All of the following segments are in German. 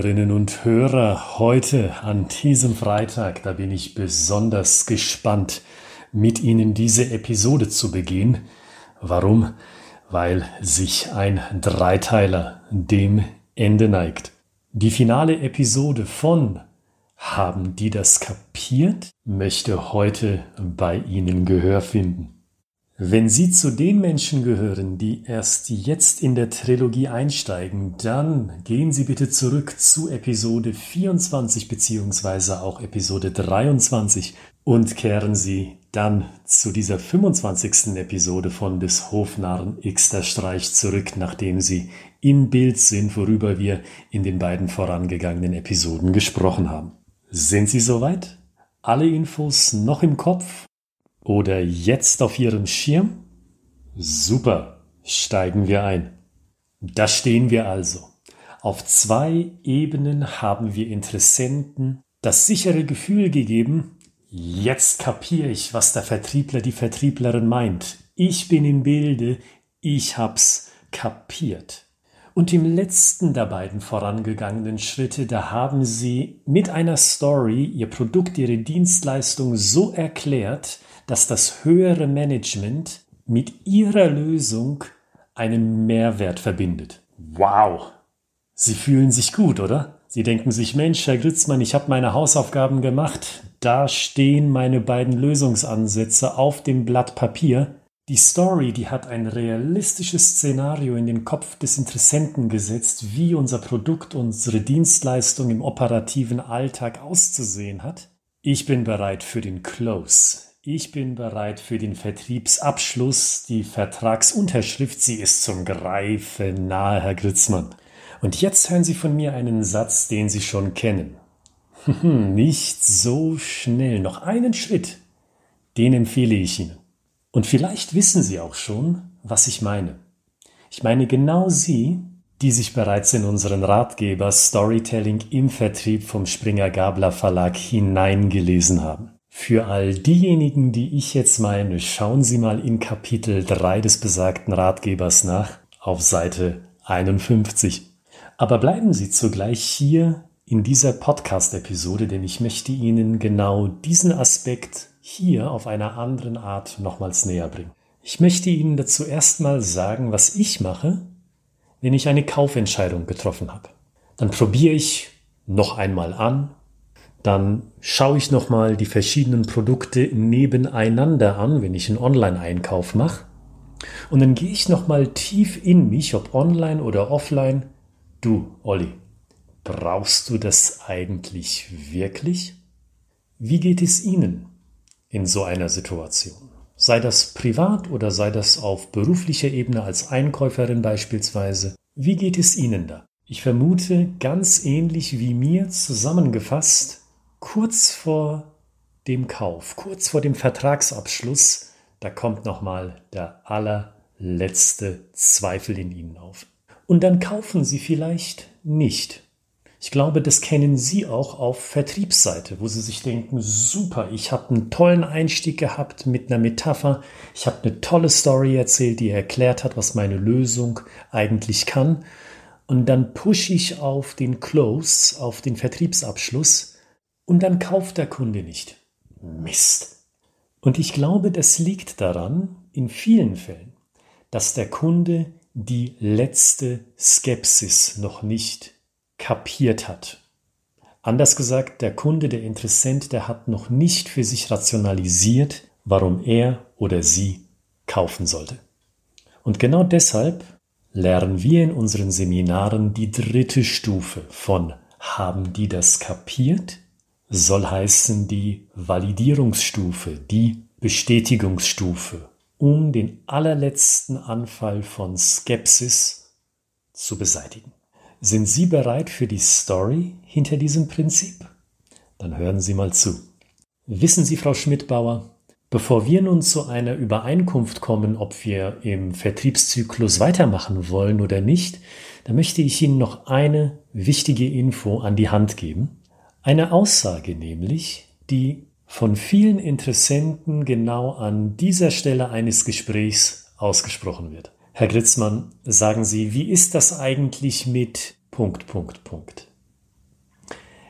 Hörerinnen und Hörer, heute an diesem Freitag, da bin ich besonders gespannt, mit Ihnen diese Episode zu begehen. Warum? Weil sich ein Dreiteiler dem Ende neigt. Die finale Episode von Haben die das kapiert? möchte heute bei Ihnen Gehör finden. Wenn Sie zu den Menschen gehören, die erst jetzt in der Trilogie einsteigen, dann gehen Sie bitte zurück zu Episode 24 bzw. auch Episode 23 und kehren Sie dann zu dieser 25. Episode von des Hofnarren Xter Streich zurück, nachdem Sie im Bild sind, worüber wir in den beiden vorangegangenen Episoden gesprochen haben. Sind Sie soweit? Alle Infos noch im Kopf? Oder jetzt auf Ihrem Schirm? Super, steigen wir ein. Da stehen wir also. Auf zwei Ebenen haben wir Interessenten das sichere Gefühl gegeben, jetzt kapiere ich, was der Vertriebler, die Vertrieblerin meint. Ich bin im Bilde, ich hab's kapiert. Und im letzten der beiden vorangegangenen Schritte, da haben sie mit einer Story ihr Produkt, ihre Dienstleistung so erklärt, dass das höhere Management mit ihrer Lösung einen Mehrwert verbindet. Wow! Sie fühlen sich gut, oder? Sie denken sich, Mensch, Herr Gritzmann, ich habe meine Hausaufgaben gemacht. Da stehen meine beiden Lösungsansätze auf dem Blatt Papier. Die Story, die hat ein realistisches Szenario in den Kopf des Interessenten gesetzt, wie unser Produkt, unsere Dienstleistung im operativen Alltag auszusehen hat. Ich bin bereit für den Close. Ich bin bereit für den Vertriebsabschluss. Die Vertragsunterschrift, sie ist zum Greifen nahe, Herr Gritzmann. Und jetzt hören Sie von mir einen Satz, den Sie schon kennen. Nicht so schnell, noch einen Schritt. Den empfehle ich Ihnen. Und vielleicht wissen Sie auch schon, was ich meine. Ich meine genau Sie, die sich bereits in unseren Ratgeber Storytelling im Vertrieb vom Springer Gabler Verlag hineingelesen haben. Für all diejenigen, die ich jetzt meine, schauen Sie mal in Kapitel 3 des besagten Ratgebers nach, auf Seite 51. Aber bleiben Sie zugleich hier in dieser Podcast-Episode, denn ich möchte Ihnen genau diesen Aspekt hier auf einer anderen Art nochmals näher bringen. Ich möchte Ihnen dazu erstmal sagen, was ich mache, wenn ich eine Kaufentscheidung getroffen habe. Dann probiere ich noch einmal an, dann schaue ich nochmal die verschiedenen Produkte nebeneinander an, wenn ich einen Online-Einkauf mache. Und dann gehe ich nochmal tief in mich, ob online oder offline. Du, Olli, brauchst du das eigentlich wirklich? Wie geht es Ihnen in so einer Situation? Sei das privat oder sei das auf beruflicher Ebene als Einkäuferin beispielsweise. Wie geht es Ihnen da? Ich vermute, ganz ähnlich wie mir zusammengefasst, kurz vor dem Kauf, kurz vor dem Vertragsabschluss, da kommt nochmal der allerletzte Zweifel in Ihnen auf. Und dann kaufen Sie vielleicht nicht. Ich glaube, das kennen Sie auch auf Vertriebsseite, wo Sie sich denken, super, ich habe einen tollen Einstieg gehabt mit einer Metapher, ich habe eine tolle Story erzählt, die erklärt hat, was meine Lösung eigentlich kann. Und dann pushe ich auf den Close, auf den Vertriebsabschluss und dann kauft der Kunde nicht. Mist. Und ich glaube, das liegt daran, in vielen Fällen, dass der Kunde die letzte Skepsis noch nicht kapiert hat. Anders gesagt, der Kunde, der Interessent, der hat noch nicht für sich rationalisiert, warum er oder sie kaufen sollte. Und genau deshalb lernen wir in unseren Seminaren die dritte Stufe von haben die das kapiert soll heißen die Validierungsstufe, die Bestätigungsstufe, um den allerletzten Anfall von Skepsis zu beseitigen. Sind Sie bereit für die Story hinter diesem Prinzip? Dann hören Sie mal zu. Wissen Sie, Frau Schmidbauer, bevor wir nun zu einer Übereinkunft kommen, ob wir im Vertriebszyklus weitermachen wollen oder nicht, da möchte ich Ihnen noch eine wichtige Info an die Hand geben. Eine Aussage nämlich, die von vielen Interessenten genau an dieser Stelle eines Gesprächs ausgesprochen wird. Herr Gritzmann, sagen Sie, wie ist das eigentlich mit Punkt, Punkt, Punkt?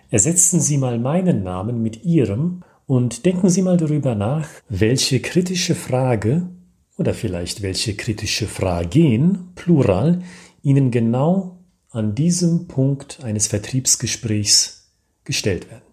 Ersetzen Sie mal meinen Namen mit Ihrem und denken Sie mal darüber nach, welche kritische Frage oder vielleicht welche kritische Fragen, plural, Ihnen genau an diesem Punkt eines Vertriebsgesprächs gestellt werden.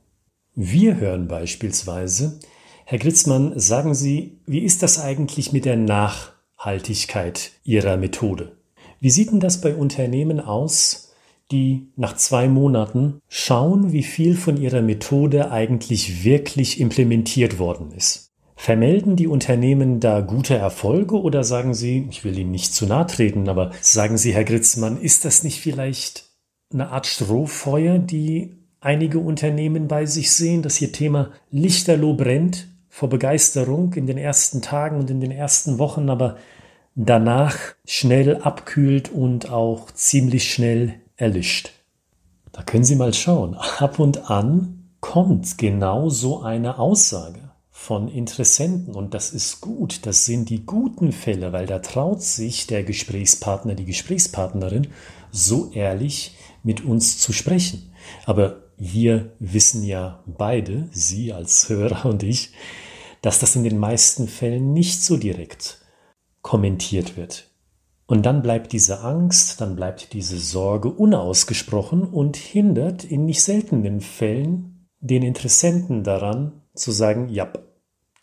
Wir hören beispielsweise, Herr Gritzmann, sagen Sie, wie ist das eigentlich mit der Nachhaltigkeit Ihrer Methode? Wie sieht denn das bei Unternehmen aus, die nach zwei Monaten schauen, wie viel von ihrer Methode eigentlich wirklich implementiert worden ist? Vermelden die Unternehmen da gute Erfolge oder sagen sie, ich will Ihnen nicht zu nahe treten, aber sagen Sie, Herr Gritzmann, ist das nicht vielleicht eine Art Strohfeuer, die einige Unternehmen bei sich sehen, dass ihr Thema lichterloh brennt vor Begeisterung in den ersten Tagen und in den ersten Wochen, aber danach schnell abkühlt und auch ziemlich schnell erlischt. Da können Sie mal schauen. Ab und an kommt genau so eine Aussage von Interessenten und das ist gut. Das sind die guten Fälle, weil da traut sich der Gesprächspartner, die Gesprächspartnerin so ehrlich mit uns zu sprechen. Aber wir wissen ja beide, Sie als Hörer und ich, dass das in den meisten Fällen nicht so direkt kommentiert wird. Und dann bleibt diese Angst, dann bleibt diese Sorge unausgesprochen und hindert in nicht seltenen Fällen den Interessenten daran zu sagen, ja,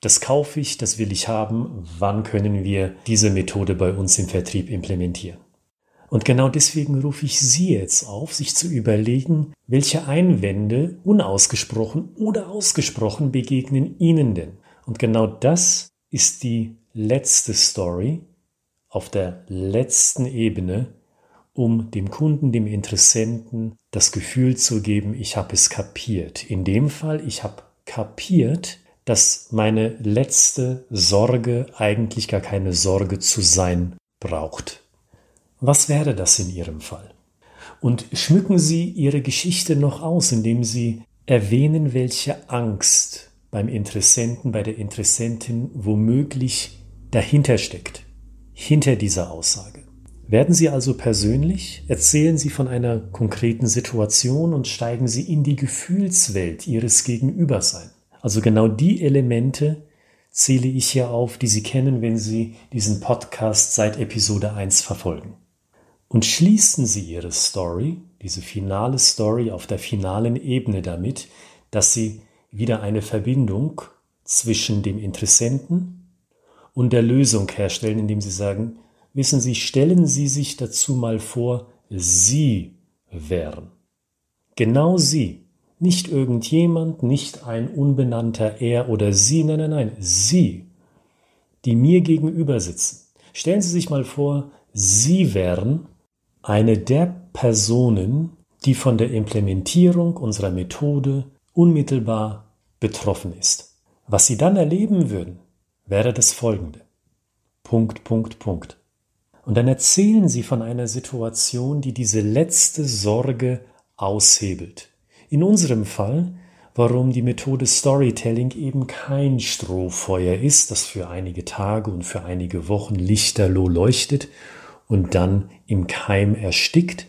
das kaufe ich, das will ich haben, wann können wir diese Methode bei uns im Vertrieb implementieren. Und genau deswegen rufe ich Sie jetzt auf, sich zu überlegen, welche Einwände unausgesprochen oder ausgesprochen begegnen Ihnen denn. Und genau das ist die letzte Story auf der letzten Ebene, um dem Kunden, dem Interessenten das Gefühl zu geben, ich habe es kapiert. In dem Fall, ich habe kapiert, dass meine letzte Sorge eigentlich gar keine Sorge zu sein braucht. Was wäre das in Ihrem Fall? Und schmücken Sie Ihre Geschichte noch aus, indem Sie erwähnen, welche Angst beim Interessenten, bei der Interessentin womöglich dahinter steckt, hinter dieser Aussage. Werden Sie also persönlich, erzählen Sie von einer konkreten Situation und steigen Sie in die Gefühlswelt Ihres Gegenübers ein. Also genau die Elemente zähle ich hier auf, die Sie kennen, wenn Sie diesen Podcast seit Episode 1 verfolgen. Und schließen Sie Ihre Story, diese finale Story auf der finalen Ebene damit, dass Sie wieder eine Verbindung zwischen dem Interessenten und der Lösung herstellen, indem Sie sagen, wissen Sie, stellen Sie sich dazu mal vor, Sie wären. Genau Sie. Nicht irgendjemand, nicht ein unbenannter Er oder Sie, nein, nein, nein, Sie, die mir gegenüber sitzen. Stellen Sie sich mal vor, Sie wären eine der Personen, die von der Implementierung unserer Methode unmittelbar betroffen ist. Was Sie dann erleben würden, wäre das folgende. Punkt, Punkt, Punkt. Und dann erzählen sie von einer Situation, die diese letzte Sorge aushebelt. In unserem Fall, warum die Methode Storytelling eben kein Strohfeuer ist, das für einige Tage und für einige Wochen lichterloh leuchtet und dann im Keim erstickt,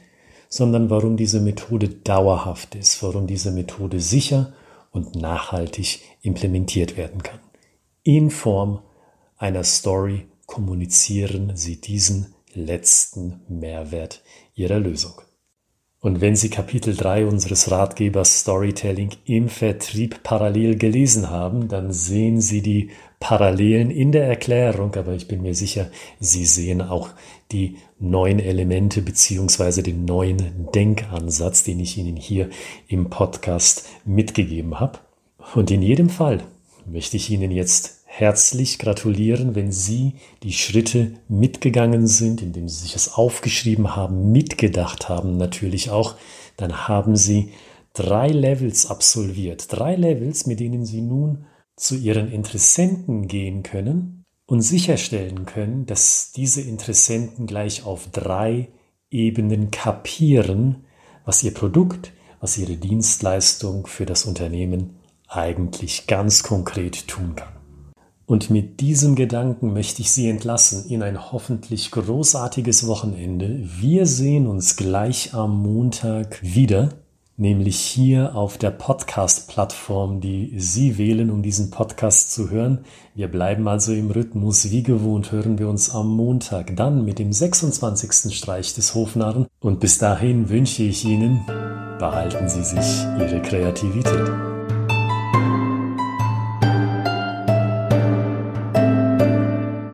sondern warum diese Methode dauerhaft ist, warum diese Methode sicher und nachhaltig implementiert werden kann in Form einer Story kommunizieren Sie diesen letzten Mehrwert Ihrer Lösung. Und wenn Sie Kapitel 3 unseres Ratgebers Storytelling im Vertrieb parallel gelesen haben, dann sehen Sie die Parallelen in der Erklärung, aber ich bin mir sicher, Sie sehen auch die neuen Elemente beziehungsweise den neuen Denkansatz, den ich Ihnen hier im Podcast mitgegeben habe. Und in jedem Fall möchte ich Ihnen jetzt herzlich gratulieren, wenn Sie die Schritte mitgegangen sind, indem Sie sich es aufgeschrieben haben, mitgedacht haben natürlich auch, dann haben Sie drei Levels absolviert. Drei Levels, mit denen Sie nun zu Ihren Interessenten gehen können und sicherstellen können, dass diese Interessenten gleich auf drei Ebenen kapieren, was Ihr Produkt, was Ihre Dienstleistung für das Unternehmen eigentlich ganz konkret tun kann. Und mit diesem Gedanken möchte ich Sie entlassen in ein hoffentlich großartiges Wochenende. Wir sehen uns gleich am Montag wieder. nämlich hier auf der Podcast-Plattform, die Sie wählen, um diesen Podcast zu hören. Wir bleiben also im Rhythmus. Wie gewohnt hören wir uns am Montag dann mit dem 26. Streich des Hofnarren. Und bis dahin wünsche ich Ihnen, behalten Sie sich Ihre Kreativität.